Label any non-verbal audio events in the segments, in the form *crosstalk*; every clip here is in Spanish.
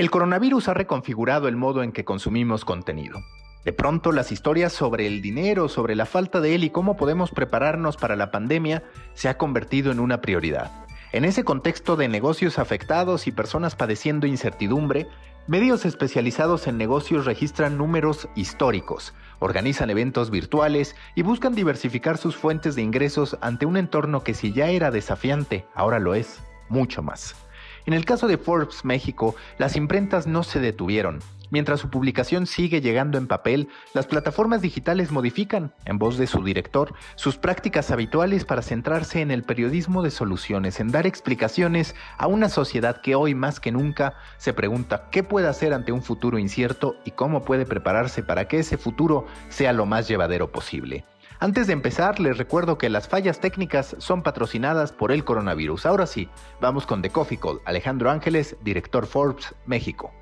El coronavirus ha reconfigurado el modo en que consumimos contenido. De pronto las historias sobre el dinero, sobre la falta de él y cómo podemos prepararnos para la pandemia se ha convertido en una prioridad. En ese contexto de negocios afectados y personas padeciendo incertidumbre, medios especializados en negocios registran números históricos, organizan eventos virtuales y buscan diversificar sus fuentes de ingresos ante un entorno que si ya era desafiante, ahora lo es, mucho más. En el caso de Forbes México, las imprentas no se detuvieron. Mientras su publicación sigue llegando en papel, las plataformas digitales modifican, en voz de su director, sus prácticas habituales para centrarse en el periodismo de soluciones, en dar explicaciones a una sociedad que hoy más que nunca se pregunta qué puede hacer ante un futuro incierto y cómo puede prepararse para que ese futuro sea lo más llevadero posible. Antes de empezar, les recuerdo que las fallas técnicas son patrocinadas por el coronavirus. Ahora sí, vamos con The Coffee Call. Alejandro Ángeles, director Forbes, México.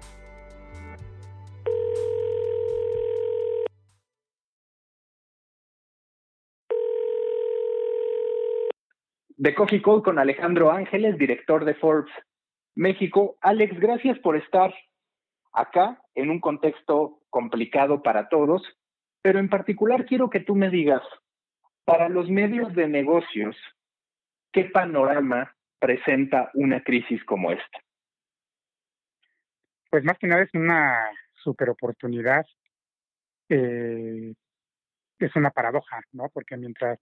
The Coffee Call con Alejandro Ángeles, director de Forbes México. Alex, gracias por estar acá en un contexto complicado para todos, pero en particular quiero que tú me digas, para los medios de negocios, ¿qué panorama presenta una crisis como esta? Pues más que nada es una super oportunidad. Eh, es una paradoja, ¿no? Porque mientras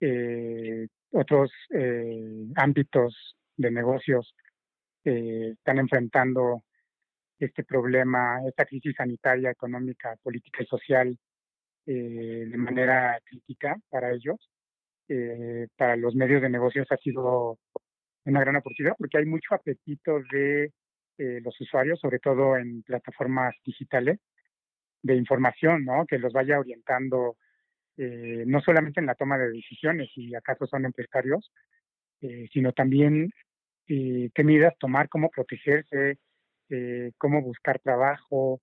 eh, otros eh, ámbitos de negocios están enfrentando este problema, esta crisis sanitaria, económica, política y social eh, de manera crítica para ellos. Eh, para los medios de negocios ha sido una gran oportunidad porque hay mucho apetito de eh, los usuarios, sobre todo en plataformas digitales, de información, ¿no? Que los vaya orientando no solamente en la toma de decisiones, si acaso son empresarios, sino también qué medidas tomar, cómo protegerse, cómo buscar trabajo,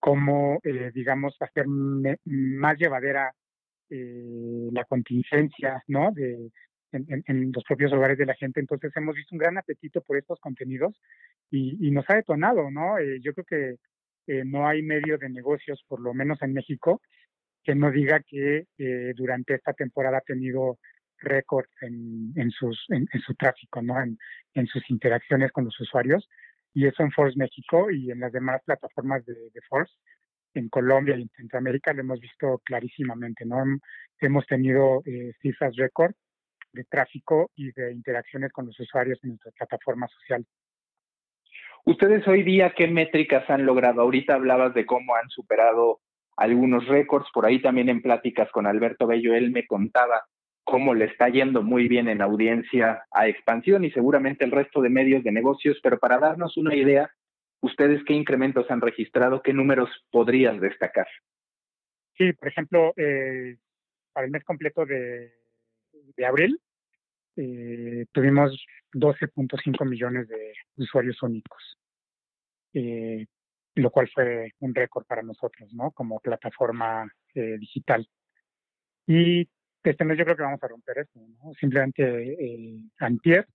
cómo, eh, digamos, hacer más llevadera eh, la contingencia, ¿no? De, en, los propios hogares de la gente. Entonces hemos visto un gran apetito por estos contenidos y, nos ha detonado, ¿no? Eh, yo creo que no hay medio de negocios, por lo menos en México, que no diga que durante esta temporada ha tenido récord en, sus, en, su tráfico, ¿no? En sus interacciones con los usuarios y eso en Force México y en las demás plataformas de, Force, en Colombia y en Centroamérica lo hemos visto clarísimamente, ¿no? Hemos tenido eh, cifras récord de tráfico y de interacciones con los usuarios en nuestra plataforma social. Ustedes hoy día, ¿qué métricas han logrado? Ahorita hablabas de cómo han superado algunos récords, por ahí también en pláticas con Alberto Bello, él me contaba cómo le está yendo muy bien en audiencia a Expansión y seguramente el resto de medios de negocios, pero para darnos una idea, ¿ustedes qué incrementos han registrado? ¿Qué números podrías destacar? Sí, por ejemplo, eh, para el mes completo de, abril eh, tuvimos 12.5 millones de usuarios únicos, eh, lo cual fue un récord para nosotros, ¿no? Como plataforma digital. Y este mes yo creo que vamos a romper esto. Simplemente eh, antier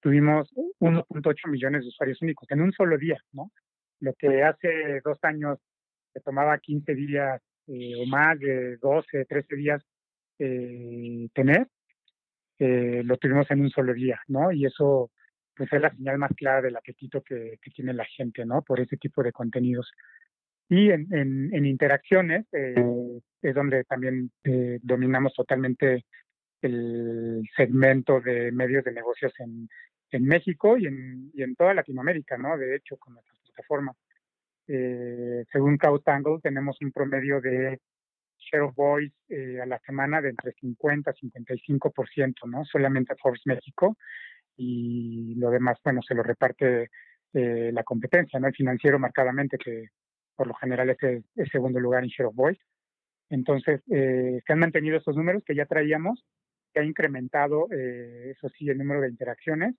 tuvimos 1.8 millones de usuarios únicos en un solo día, ¿no? Lo que hace dos años se tomaba 15 días eh, o más de 12, 13 días eh, tener, eh, lo tuvimos en un solo día, ¿no? Y eso pues es la señal más clara del apetito que, que tiene la gente, ¿no? Por ese tipo de contenidos. Y en, en, interacciones eh, es donde también eh, dominamos totalmente el segmento de medios de negocios en, en México y en, y en toda Latinoamérica, ¿no? De hecho, con nuestra plataforma. Eh, según CrowdTangle, tenemos un promedio de share of voice eh, a la semana de entre 50 y 55%, ¿no? Solamente Forbes México y lo demás, bueno, se lo reparte eh, la competencia, ¿no? El financiero marcadamente que por lo general es el, segundo lugar en Share of Voice. Entonces, eh, se han mantenido esos números que ya traíamos, se ha incrementado, eh, eso sí, el número de interacciones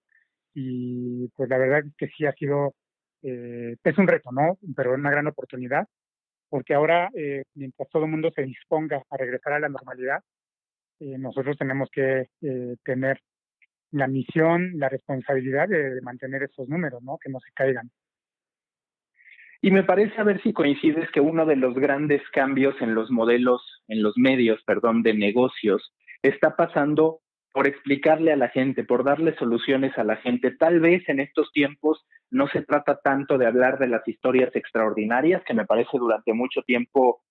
y pues la verdad es que sí ha sido, eh, es un reto, ¿no? Pero es una gran oportunidad, porque ahora, mientras todo el mundo se disponga a regresar a la normalidad, nosotros tenemos que tener la misión, la responsabilidad de, mantener esos números, ¿no? Que no se caigan. Y me parece a ver si coincides que uno de los grandes cambios en los modelos, en los medios, perdón, de negocios, está pasando por explicarle a la gente, por darle soluciones a la gente. Tal vez en estos tiempos no se trata tanto de hablar de las historias extraordinarias, que me parece durante mucho tiempo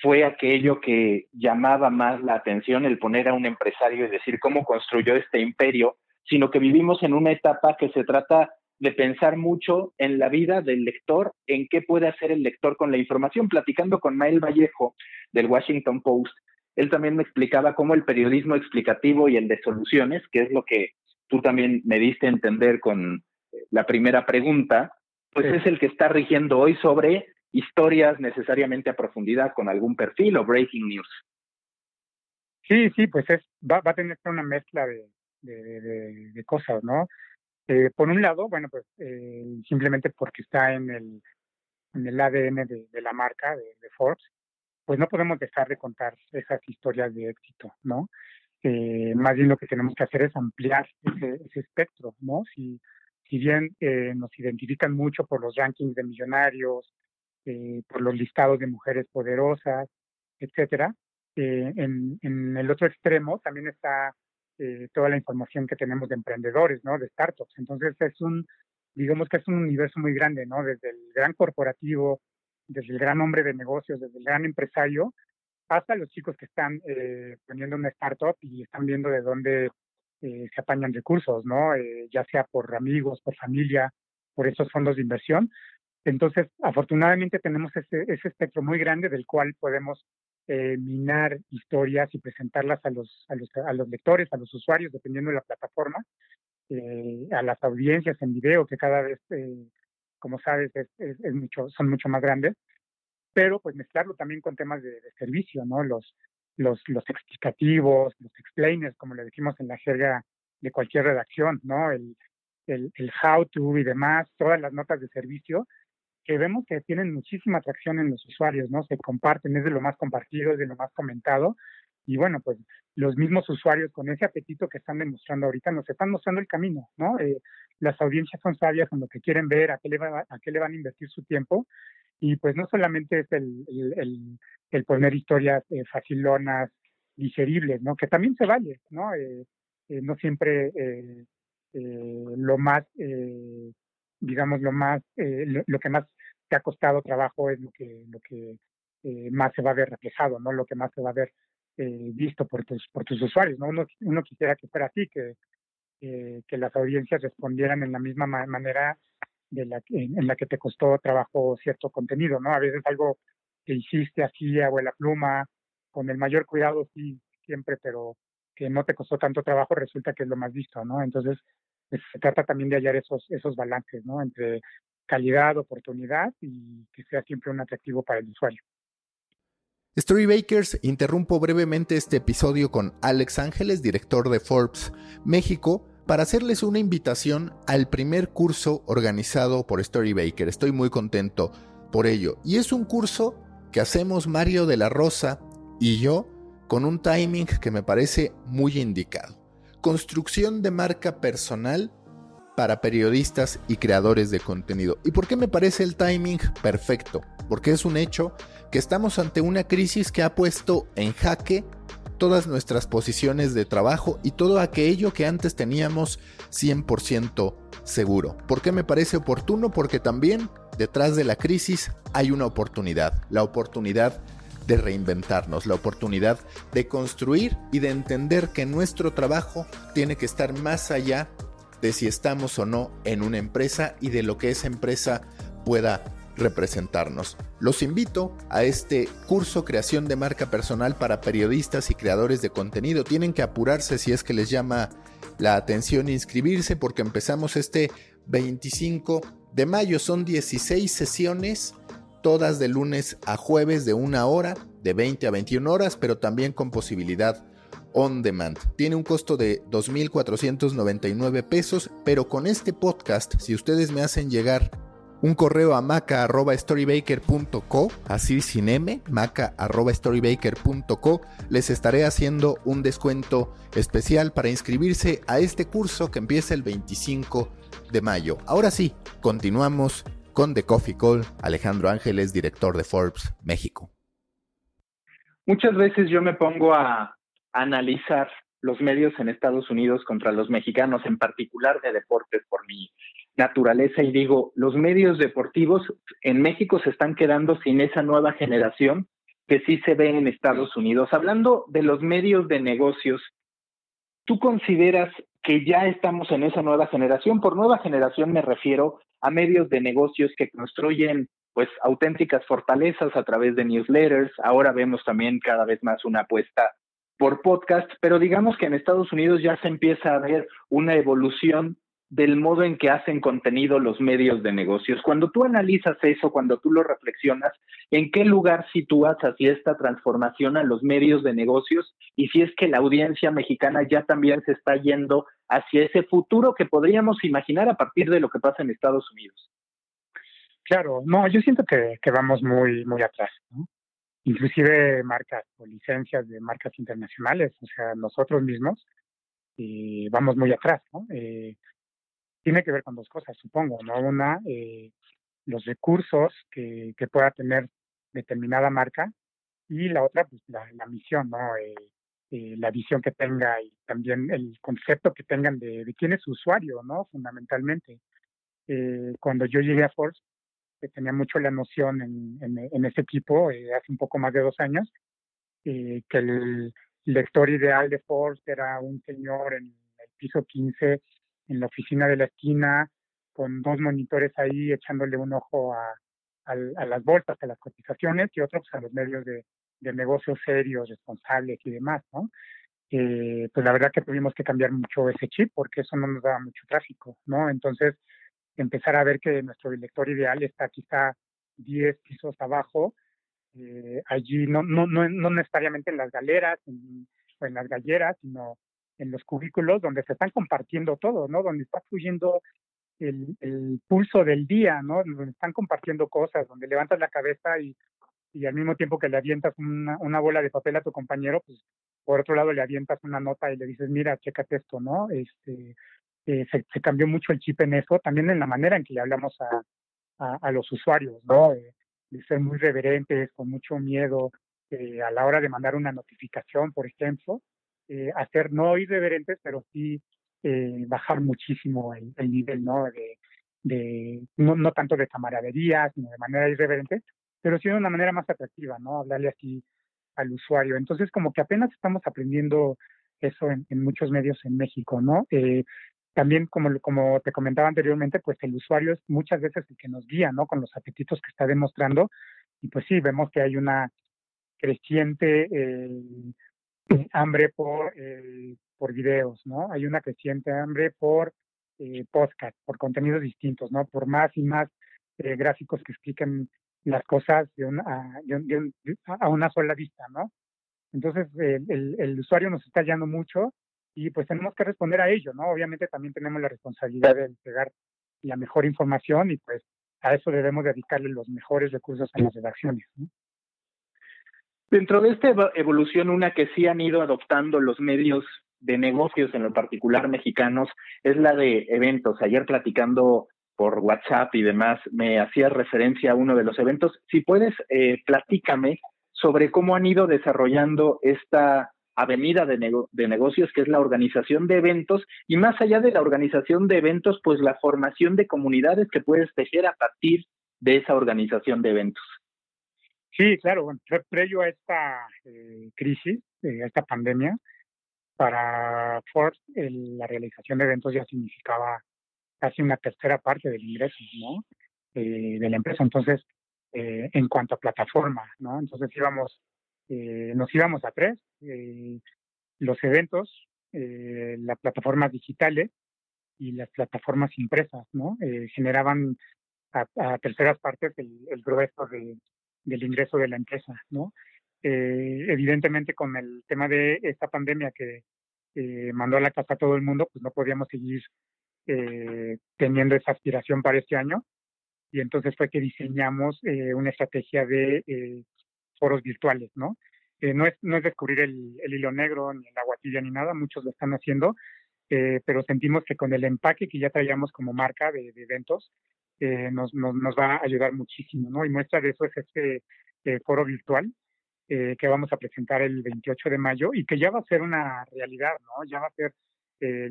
fue aquello que llamaba más la atención, el poner a un empresario y decir cómo construyó este imperio, sino que vivimos en una etapa que se trata de pensar mucho en la vida del lector, en qué puede hacer el lector con la información. Platicando con Mael Vallejo del Washington Post, él también me explicaba cómo el periodismo explicativo y el de soluciones, que es lo que tú también me diste a entender con la primera pregunta, pues es el que está rigiendo hoy sobre historias necesariamente a profundidad con algún perfil o breaking news. Sí, sí, pues es, va, va a tener una mezcla de, de, cosas, ¿no? Eh, por un lado, bueno, pues eh, simplemente porque está en el, en el ADN de, la marca, de, Forbes, pues no podemos dejar de contar esas historias de éxito, ¿no? Eh, más bien lo que tenemos que hacer es ampliar ese, ese espectro, ¿no? Si, si bien nos identifican mucho por los rankings de millonarios, por los listados de mujeres poderosas, etcétera, en, en el otro extremo también está eh, toda la información que tenemos de emprendedores, ¿no? De startups. Entonces es un, digamos que es un universo muy grande, ¿no? Desde el gran corporativo, desde el gran hombre de negocios, desde el gran empresario, hasta los chicos que están eh, poniendo una startup y están viendo de dónde eh, se apañan recursos, ¿no? Eh, ya sea por amigos, por familia, por esos fondos de inversión. Entonces, afortunadamente tenemos ese, ese espectro muy grande del cual podemos eh, minar historias y presentarlas a los, a los, a los lectores, a los usuarios, dependiendo de la plataforma, eh, a las audiencias en video, que cada vez, eh, como sabes, es, mucho, son mucho más grandes, pero pues mezclarlo también con temas de, servicio, ¿no? Los, los, los explicativos, los explainers, como le decimos en la jerga de cualquier redacción, ¿no? El, el, el how to y demás, todas las notas de servicio, que vemos que tienen muchísima atracción en los usuarios, ¿no? Se comparten, es de lo más compartido, es de lo más comentado. Y bueno, pues los mismos usuarios con ese apetito que están demostrando ahorita nos están mostrando el camino, ¿no? Eh, las audiencias son sabias en lo que quieren ver, a qué le, va, a qué le van a invertir su tiempo. Y pues no solamente es el, el, el, poner historias eh, facilonas, digeribles, ¿no? Que también se vale, ¿no? Eh, no siempre lo más digamos, lo más, eh, lo, que más te ha costado trabajo es lo que, lo que eh, más se va a ver reflejado, ¿no? Lo que más se va a ver eh, visto por tus, por tus usuarios, ¿no? Uno, quisiera que fuera así, que, que las audiencias respondieran en la misma manera de la, en, la que te costó trabajo cierto contenido, ¿no? A veces algo que hiciste así a la pluma, con el mayor cuidado, sí, siempre, pero que no te costó tanto trabajo, resulta que es lo más visto, ¿no? Entonces, pues, se trata también de hallar esos, esos balances, ¿no? Entre calidad, oportunidad y que sea siempre un atractivo para el usuario. Storybakers, interrumpo brevemente este episodio con Alex Ángeles, director de Forbes México, para hacerles una invitación al primer curso organizado por Storybaker. Estoy muy contento por ello. Y es un curso que hacemos Mario de la Rosa y yo con un timing que me parece muy indicado construcción de marca personal para periodistas y creadores de contenido. ¿Y por qué me parece el timing perfecto? Porque es un hecho que estamos ante una crisis que ha puesto en jaque todas nuestras posiciones de trabajo y todo aquello que antes teníamos 100% seguro. ¿Por qué me parece oportuno? Porque también detrás de la crisis hay una oportunidad, la oportunidad de reinventarnos, la oportunidad de construir y de entender que nuestro trabajo tiene que estar más allá de si estamos o no en una empresa y de lo que esa empresa pueda representarnos. Los invito a este curso Creación de Marca Personal para periodistas y creadores de contenido. Tienen que apurarse si es que les llama la atención inscribirse porque empezamos este 25 de mayo. Son 16 sesiones todas de lunes a jueves de una hora, de 20 a 21 horas, pero también con posibilidad on demand. Tiene un costo de 2.499 pesos, pero con este podcast, si ustedes me hacen llegar un correo a maca.storybaker.co, así sin M, maca.storybaker.co. Les estaré haciendo un descuento especial para inscribirse a este curso que empieza el 25 de mayo. Ahora sí, continuamos con The Coffee Call. Alejandro Ángeles, director de Forbes México. Muchas veces yo me pongo a analizar los medios en Estados Unidos contra los mexicanos, en particular de deportes, por mi naturaleza y digo, los medios deportivos en México se están quedando sin esa nueva generación que sí se ve en Estados Unidos. Hablando de los medios de negocios, ¿tú consideras que ya estamos en esa nueva generación? Por nueva generación me refiero a medios de negocios que construyen pues auténticas fortalezas a través de newsletters. Ahora vemos también cada vez más una apuesta por podcast, pero digamos que en Estados Unidos ya se empieza a ver una evolución del modo en que hacen contenido los medios de negocios. Cuando tú analizas eso, cuando tú lo reflexionas, ¿en qué lugar sitúas hacia esta transformación a los medios de negocios? Y si es que la audiencia mexicana ya también se está yendo hacia ese futuro que podríamos imaginar a partir de lo que pasa en Estados Unidos. Claro, no, yo siento que, vamos muy, muy atrás, Inclusive marcas o licencias de marcas internacionales, o sea, nosotros mismos, y vamos muy atrás, ¿no? Eh, tiene que ver con dos cosas, supongo, ¿no? Una, eh, los recursos que, que, pueda tener determinada marca y la otra, pues la, misión, ¿no? Eh, eh, la visión que tenga y también el concepto que tengan de, de quién es su usuario, ¿no? Fundamentalmente. cuando yo llegué a Force, tenía mucho la noción en, en, en ese equipo, hace un poco más de dos años, que el lector ideal de Force era un señor en el piso 15 en la oficina de la esquina con dos monitores ahí echándole un ojo a, a, las bolsas, a las cotizaciones y otro pues, a los medios de, de negocios serios, responsables y demás, ¿no? Eh, pues la verdad que tuvimos que cambiar mucho ese chip porque eso no nos daba mucho tráfico, ¿no? Entonces, empezar a ver que nuestro director ideal está quizá 10 pisos abajo, eh, allí no, no, no, no necesariamente en las galeras o en las galleras, sino en los cubículos donde se están compartiendo todo, ¿no? Donde está fluyendo el, pulso del día, ¿no? Donde están compartiendo cosas, donde levantas la cabeza y, y al mismo tiempo que le avientas una, una bola de papel a tu compañero, pues por otro lado le avientas una nota y le dices, mira, chécate esto, ¿no? Este, eh, se, se, cambió mucho el chip en eso, también en la manera en que le hablamos a, a, a los usuarios, ¿no? De ser muy reverentes, con mucho miedo, eh, a la hora de mandar una notificación, por ejemplo, eh, hacer no irreverentes, pero sí eh, bajar muchísimo el, nivel, ¿no? De, de no, no, tanto de camaradería, sino de manera irreverente, pero sí de una manera más atractiva, ¿no? Hablarle así al usuario. Entonces, como que apenas estamos aprendiendo eso en, en muchos medios en México, ¿no? Eh, también, como, como te comentaba anteriormente, pues el usuario es muchas veces el que nos guía, ¿no? Con los apetitos que está demostrando. Y pues sí, vemos que hay una creciente eh, *clears throat* hambre por, eh, por videos, ¿no? Hay una creciente hambre por eh, podcast, por contenidos distintos, ¿no? Por más y más eh, gráficos que expliquen las cosas de una, a, de a una sola vista, ¿no? Entonces, el, el, usuario nos está hallando mucho y pues tenemos que responder a ello, ¿no? Obviamente también tenemos la responsabilidad de entregar la mejor información y pues a eso debemos dedicarle los mejores recursos en las redacciones, ¿no? Dentro de esta evolución, una que sí han ido adoptando los medios de negocios, en lo particular mexicanos, es la de eventos. Ayer platicando por WhatsApp y demás, me hacía referencia a uno de los eventos. Si puedes, eh, platícame sobre cómo han ido desarrollando esta avenida de, de, negocios, que es la organización de eventos, y más allá de la organización de eventos, pues la formación de comunidades que puedes tejer a partir de esa organización de eventos. Sí, claro, bueno, previo a esta eh, crisis, eh, a esta pandemia, para Ford la realización de eventos ya significaba casi una tercera parte del ingreso, ¿no? Eh, de la empresa. Entonces, eh, en cuanto a plataforma, ¿no? Entonces íbamos, eh, nos íbamos a tres, eh, los eventos, eh, las plataformas digitales y las plataformas impresas, ¿no? Eh, generaban a, terceras partes el, grueso de, del ingreso de la empresa, ¿no? Evidentemente con el tema de esta pandemia que mandó a la casa a todo el mundo, pues no podíamos seguir teniendo esa aspiración para este año y entonces fue que diseñamos una estrategia de foros virtuales, ¿no? no, es, no es descubrir el, hilo negro, ni el agua tibia, ni nada, muchos lo están haciendo, pero sentimos que con el empaque que ya traíamos como marca de, eventos, nos, nos, nos, va a ayudar muchísimo, ¿no? Y muestra de eso es este foro virtual que vamos a presentar el 28 de mayo y que ya va a ser una realidad, ¿no? Ya va a ser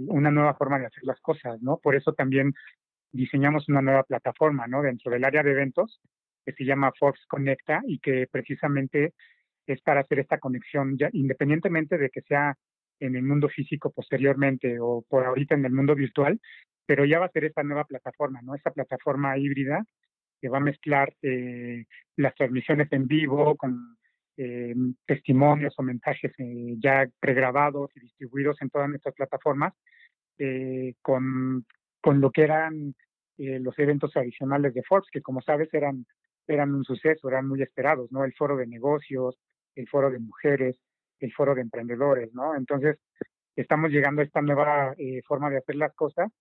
una nueva forma de hacer las cosas, ¿no? Por eso también diseñamos una nueva plataforma, ¿no? Dentro del área de eventos que se llama Fox Conecta y que precisamente es para hacer esta conexión, ya, independientemente de que sea en el mundo físico posteriormente o por ahorita en el mundo virtual, pero ya va a ser esta nueva plataforma, ¿no? Esta plataforma híbrida que va a mezclar eh, las transmisiones en vivo con eh, testimonios o mensajes eh, ya pregrabados y distribuidos en todas nuestras plataformas, eh, con, con lo que eran los eventos tradicionales de Forbes, que como sabes eran, eran un suceso, eran muy esperados, ¿no? El foro de negocios, el foro de mujeres, el foro de emprendedores, ¿no? Entonces, estamos llegando a esta nueva forma de hacer las cosas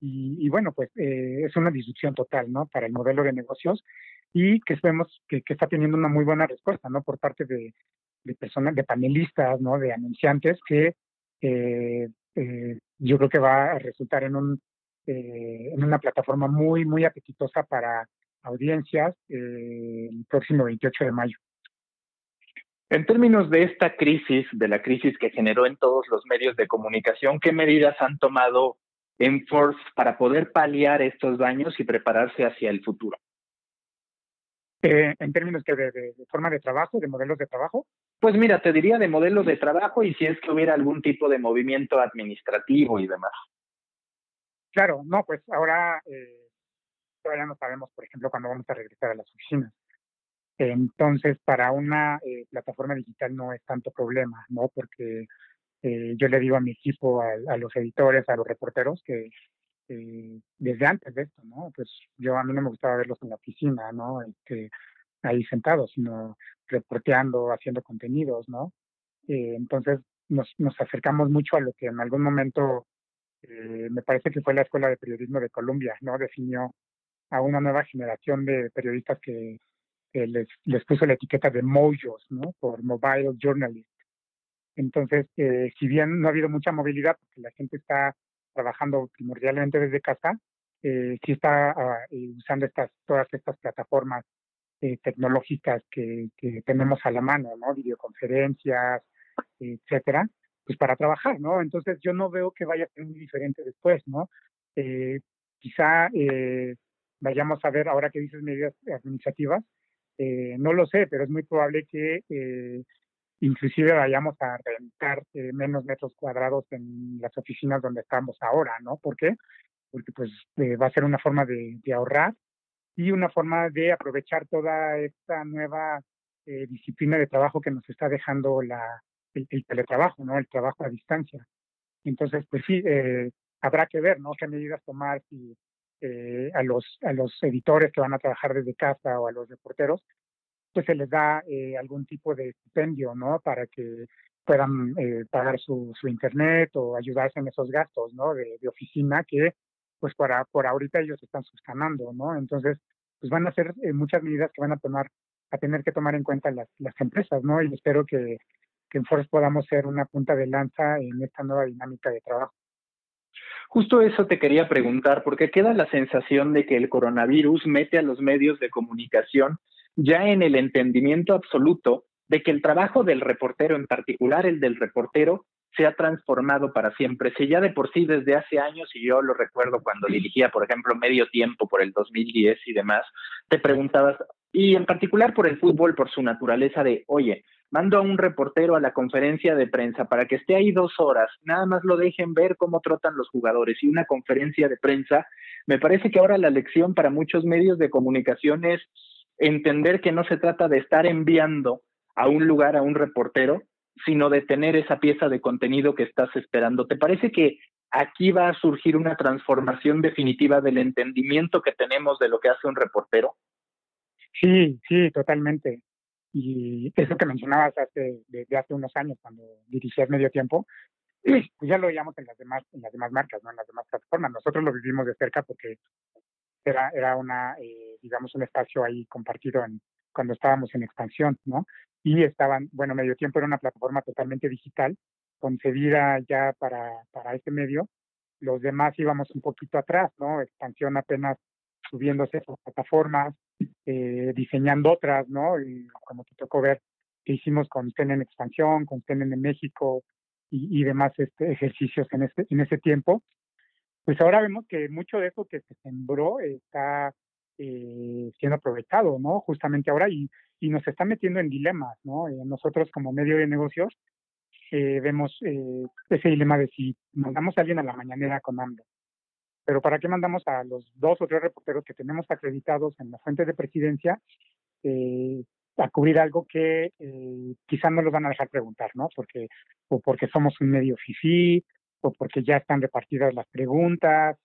y, bueno, pues es una disrupción total, ¿no? Para el modelo de negocios y que vemos que, está teniendo una muy buena respuesta, ¿no? Por parte de, personas, de panelistas, ¿no? De anunciantes que eh, eh, yo creo que va a resultar en, un, eh, en una plataforma muy, muy apetitosa para audiencias el próximo 28 de mayo. En términos de esta crisis, de la crisis que generó en todos los medios de comunicación, ¿qué medidas han tomado en Force para poder paliar estos daños y prepararse hacia el futuro? Eh, en términos que de, forma de trabajo, de modelos de trabajo? Pues mira, te diría de modelos de trabajo y si es que hubiera algún tipo de movimiento administrativo y demás. Claro, no, pues ahora eh, todavía no sabemos, por ejemplo, cuándo vamos a regresar a las oficinas. Entonces, para una eh, plataforma digital no es tanto problema, ¿no? Porque yo le digo a mi equipo, a, los editores, a los reporteros, que eh, desde antes de esto, ¿no? Pues yo a mí no me gustaba verlos en la oficina, ¿no? Este, ahí sentados, sino reporteando, haciendo contenidos, ¿no? Eh, entonces nos, acercamos mucho a lo que en algún momento eh, me parece que fue la Escuela de Periodismo de Colombia, ¿no? Definió a una nueva generación de periodistas que, les, les puso la etiqueta de mojos, ¿no? Por Mobile Journalist. Entonces, si bien no ha habido mucha movilidad, porque la gente está trabajando primordialmente desde casa, eh, sí está eh, usando estas, todas estas plataformas eh, tecnológicas que, que, tenemos a la mano, ¿no? Videoconferencias, etcétera, pues para trabajar, ¿no? Entonces yo no veo que vaya a ser muy diferente después, ¿no? Eh, quizá vayamos a ver, ahora que dices medidas administrativas, no lo sé, pero es muy probable que inclusive vayamos a rentar eh, menos metros cuadrados en las oficinas donde estamos ahora, ¿no? ¿Por qué? Porque pues eh, va a ser una forma de, ahorrar y una forma de aprovechar toda esta nueva eh, disciplina de trabajo que nos está dejando la, el, teletrabajo, ¿no? El trabajo a distancia. Entonces, pues sí, habrá que ver, ¿no? Qué medidas tomar si a los a los editores que van a trabajar desde casa o a los reporteros, pues se les da eh, algún tipo de estipendio, ¿no? Para que puedan eh, pagar su, su, internet o ayudarse en esos gastos, ¿no? De, oficina que, pues, para, por ahorita ellos están subsanando, ¿no? Entonces, pues van a ser eh, muchas medidas que van a tomar, a tener que tomar en cuenta las, las empresas, ¿no? Y espero que, que en Forest podamos ser una punta de lanza en esta nueva dinámica de trabajo. Justo eso te quería preguntar, porque queda la sensación de que el coronavirus mete a los medios de comunicación ya en el entendimiento absoluto de que el trabajo del reportero, en particular el del reportero, se ha transformado para siempre. Si ya de por sí desde hace años, y yo lo recuerdo cuando dirigía, por ejemplo, medio tiempo por el 2010 y demás, te preguntabas, y en particular por el fútbol, por su naturaleza de, oye, mando a un reportero a la conferencia de prensa para que esté ahí dos horas, nada más lo dejen ver cómo trotan los jugadores y una conferencia de prensa, me parece que ahora la lección para muchos medios de comunicación es entender que no se trata de estar enviando a un lugar a un reportero, sino de tener esa pieza de contenido que estás esperando. ¿Te parece que aquí va a surgir una transformación definitiva del entendimiento que tenemos de lo que hace un reportero? Sí, sí, totalmente. Y eso que mencionabas hace, desde hace unos años, cuando dirigías medio tiempo, *clears throat* pues ya lo veíamos en las demás, en las demás marcas, ¿no? en las demás plataformas. Nosotros lo vivimos de cerca porque era, era una, eh, digamos, un espacio ahí compartido en, cuando estábamos en expansión, ¿no? Y estaban, bueno, Medio Tiempo era una plataforma totalmente digital, concebida ya para, para este medio. Los demás íbamos un poquito atrás, ¿no? Expansión apenas subiéndose esas plataformas, eh, diseñando otras, ¿no? Y como te tocó ver, que hicimos con TEN en expansión, con TEN en México y, y demás este, ejercicios en, este, en ese tiempo, pues ahora vemos que mucho de eso que se sembró está eh, siendo aprovechado, ¿no? Justamente ahora y, y nos está metiendo en dilemas, ¿no? Eh, nosotros como medio de negocios eh, vemos eh, ese dilema de si mandamos a alguien a la mañanera con hambre, pero ¿para qué mandamos a los dos o tres reporteros que tenemos acreditados en la fuente de presidencia eh, a cubrir algo que eh, quizás no los van a dejar preguntar, ¿no? Porque, o porque somos un medio fifí, o porque ya están repartidas las preguntas,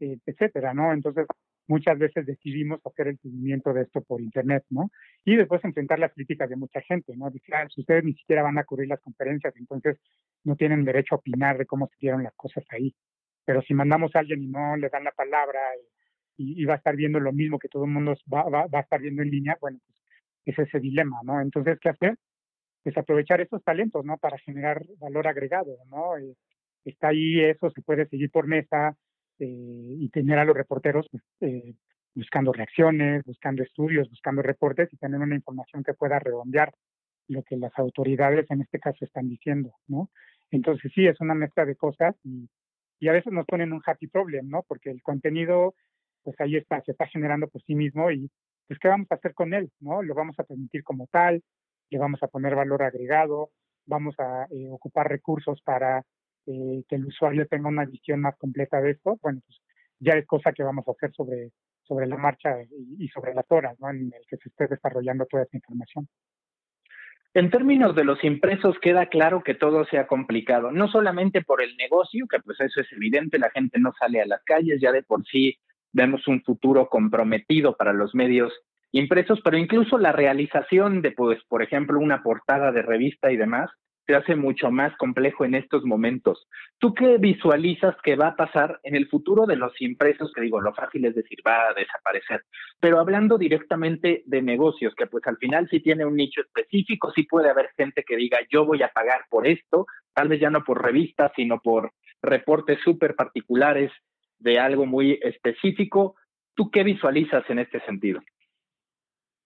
eh, etcétera, ¿no? Entonces, muchas veces decidimos hacer el seguimiento de esto por internet, ¿no? Y después enfrentar las críticas de mucha gente, ¿no? Decir, ah, si ustedes ni siquiera van a cubrir las conferencias, entonces no tienen derecho a opinar de cómo se dieron las cosas ahí. Pero si mandamos a alguien y no le dan la palabra y, va a estar viendo lo mismo que todo el mundo va, va, va a estar viendo en línea, bueno, pues es ese dilema, ¿no? Entonces, ¿qué hacer? Pues aprovechar esos talentos, ¿no? Para generar valor agregado, ¿no? Eh, está ahí eso, se puede seguir por mesa eh, y tener a los reporteros pues, eh, buscando reacciones, buscando estudios, buscando reportes y tener una información que pueda redondear lo que las autoridades en este caso están diciendo, ¿no? Entonces sí, es una mezcla de cosas y, y a veces nos ponen un happy problem, ¿no? Porque el contenido, pues ahí está, se está generando por sí mismo y pues ¿qué vamos a hacer con él? ¿no? Lo vamos a permitir como tal, le vamos a poner valor agregado, vamos a eh, ocupar recursos para eh, que el usuario tenga una visión más completa de esto. Bueno, pues ya es cosa que vamos a hacer sobre, sobre la marcha y, y sobre las horas ¿no? en el que se esté desarrollando toda esta información. En términos de los impresos, queda claro que todo sea complicado, no solamente por el negocio, que pues eso es evidente, la gente no sale a las calles, ya de por sí vemos un futuro comprometido para los medios impresos, pero incluso la realización de, pues, por ejemplo, una portada de revista y demás, se hace mucho más complejo en estos momentos. ¿Tú qué visualizas que va a pasar en el futuro de los impresos? Que digo, lo fácil es decir, va a desaparecer. Pero hablando directamente de negocios, que pues al final sí tiene un nicho específico, sí puede haber gente que diga, yo voy a pagar por esto, tal vez ya no por revistas, sino por reportes súper particulares de algo muy específico. ¿Tú qué visualizas en este sentido?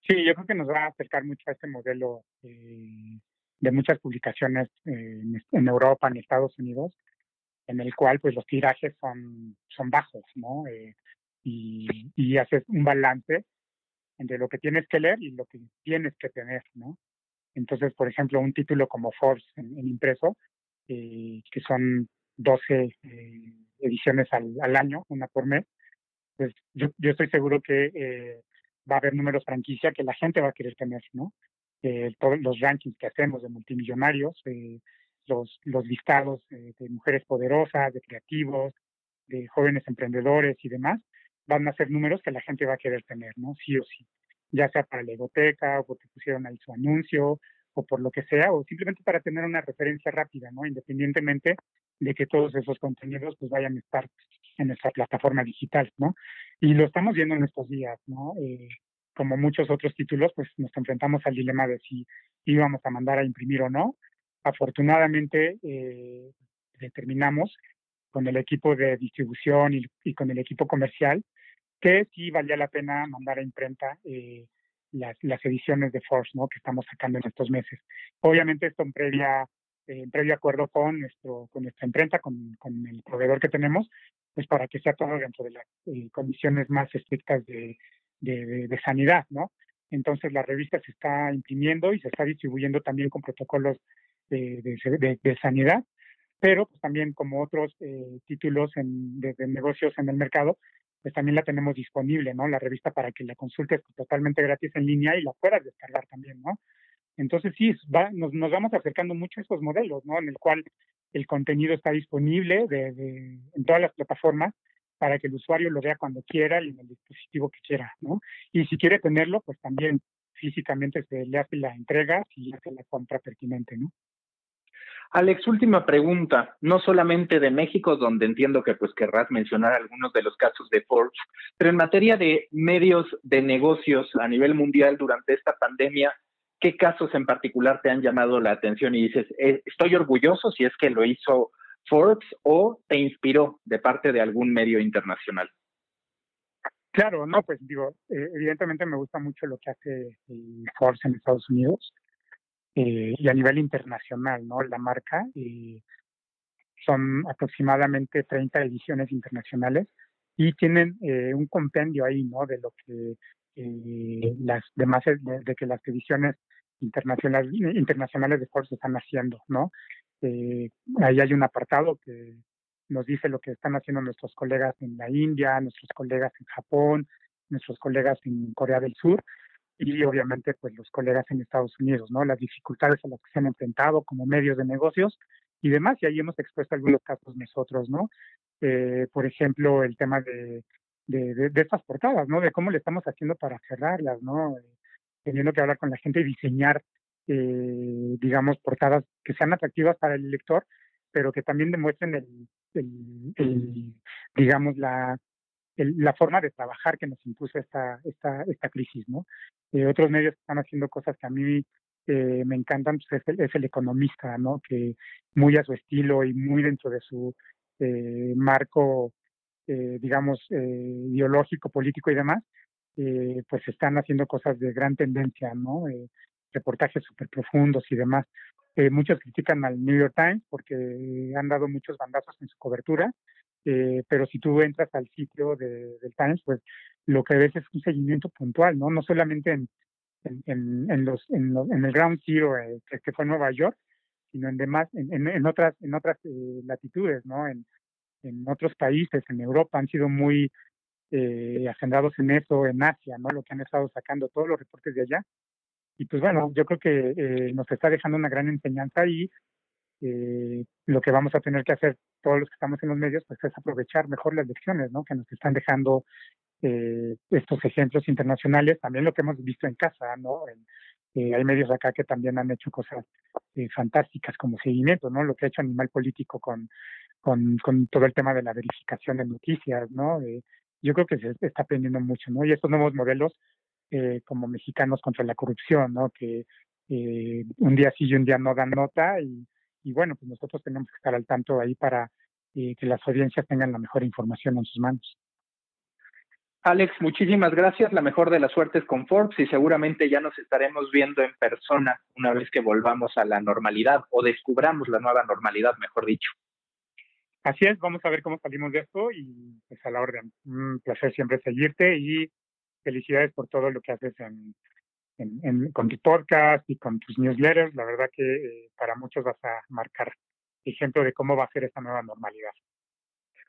Sí, yo creo que nos va a acercar mucho a este modelo eh, de muchas publicaciones eh, en, Europa, en Estados Unidos, en el cual pues los tirajes son, son bajos, ¿no? Eh, y, haces un balance entre lo que tienes que leer y lo que tienes que tener, ¿no? Entonces, por ejemplo, un título como Forbes en, impreso, eh, que son 12 eh, ediciones al, al, año, una por mes, pues yo, yo estoy seguro que va a haber números franquicia que la gente va a querer tener, ¿no? Eh, todos los rankings que hacemos de multimillonarios, eh, los, los listados eh, de mujeres poderosas, de creativos, de jóvenes emprendedores y demás, van a ser números que la gente va a querer tener, ¿no? Sí o sí. Ya sea para la egoteca o porque pusieron ahí su anuncio o por lo que sea, o simplemente para tener una referencia rápida, ¿no? Independientemente de que todos esos contenidos pues vayan a estar en nuestra plataforma digital, ¿no? Y lo estamos viendo en estos días, ¿no? Eh, como muchos otros títulos, pues nos enfrentamos al dilema de si íbamos a mandar a imprimir o no. Afortunadamente, eh, determinamos con el equipo de distribución y, y, con el equipo comercial que sí valía la pena mandar a imprenta eh, las, las, ediciones de Force, ¿no? Que estamos sacando en estos meses. Obviamente esto en previa eh, en previo acuerdo con nuestro con nuestra imprenta, con, con, el proveedor que tenemos, pues para que sea todo dentro de las eh, condiciones más estrictas de, de, sanidad, ¿no? Entonces la revista se está imprimiendo y se está distribuyendo también con protocolos de, sanidad, pero pues también como otros eh, títulos de, negocios en el mercado, pues también la tenemos disponible, ¿no? La revista para que la consultes totalmente gratis en línea y la puedas descargar también, ¿no? Entonces sí, va, nos, vamos acercando mucho a estos modelos, ¿no? En el cual el contenido está disponible en todas las plataformas para que el usuario lo vea cuando quiera y en el dispositivo que quiera, ¿no? Y si quiere tenerlo, pues también físicamente se le hace la entrega y hace la compra pertinente, ¿no? Alex, última pregunta, no solamente de México, donde entiendo que pues querrás mencionar algunos de los casos de Forbes, pero en materia de medios de negocios a nivel mundial durante esta pandemia, ¿qué casos en particular te han llamado la atención y dices, eh, estoy orgulloso si es que lo hizo Forbes o te inspiró de parte de algún medio internacional? Claro, no, pues digo, eh, evidentemente me gusta mucho lo que hace Forbes en Estados Unidos. Eh, y a nivel internacional, ¿no? La marca eh, son aproximadamente 30 ediciones internacionales y tienen eh, un compendio ahí, ¿no? De lo que las demás, de, que las ediciones internacionales, internacionales de Forbes están haciendo, ¿no? Ahí hay un apartado que nos dice lo que están haciendo nuestros colegas en la India, nuestros colegas en Japón, nuestros colegas en Corea del Sur, y obviamente pues los colegas en Estados Unidos, ¿no? Las dificultades a las que se han enfrentado como medios de negocios y demás, y ahí hemos expuesto algunos casos nosotros, ¿no? Eh, por ejemplo, el tema de, de, de, estas portadas, ¿no? De cómo le estamos haciendo para cerrarlas, ¿no? Eh, teniendo que hablar con la gente y diseñar, eh, digamos, portadas que sean atractivas para el lector, pero que también demuestren el, el digamos, la, la forma de trabajar que nos impuso esta, esta, esta crisis, ¿no? Eh, otros medios están haciendo cosas que a mí eh, me encantan, pues es, el, economista, ¿no? Que muy a su estilo y muy dentro de su eh, marco, digamos, ideológico, político y demás, pues están haciendo cosas de gran tendencia, ¿no? Reportajes súper profundos y demás. muchos critican al New York Times porque han dado muchos bandazos en su cobertura, eh, pero si tú entras al sitio de, del Times, pues lo que ves es un seguimiento puntual, ¿no? No solamente en, en, en, los, en, el Ground Zero, eh, que, fue Nueva York, sino en demás, en, en, otras, en otras eh, latitudes, ¿no? En, en otros países, en Europa, han sido muy eh, agendados en eso, en Asia, ¿no? Lo que han estado sacando todos los reportes de allá. Y pues bueno, yo creo que eh, nos está dejando una gran enseñanza y eh, lo que vamos a tener que hacer todos los que estamos en los medios, pues es aprovechar mejor las lecciones, ¿no? Que nos están dejando eh, estos ejemplos internacionales, también lo que hemos visto en casa, ¿no? Eh, hay medios acá que también han hecho cosas eh, fantásticas como seguimiento, ¿no? Lo que ha hecho Animal Político con, con, con todo el tema de la verificación de noticias, ¿no? yo creo que se está aprendiendo mucho, ¿no? Y estos nuevos modelos como mexicanos contra la corrupción, ¿no? Que un día sí y un día no dan nota y y bueno, pues nosotros tenemos que estar al tanto ahí para eh, que las audiencias tengan la mejor información en sus manos. Alex, muchísimas gracias. La mejor de las suertes con Forbes y seguramente ya nos estaremos viendo en persona una vez que volvamos a la normalidad o descubramos la nueva normalidad, mejor dicho. Así es, vamos a ver cómo salimos de esto y pues a la orden. Un placer siempre seguirte y felicidades por todo lo que haces en, en, con tu podcast y con tus newsletters. La verdad que eh, para muchos vas a marcar ejemplo de cómo va a ser esta nueva normalidad.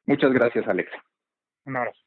Muchas gracias, Alex. Un abrazo.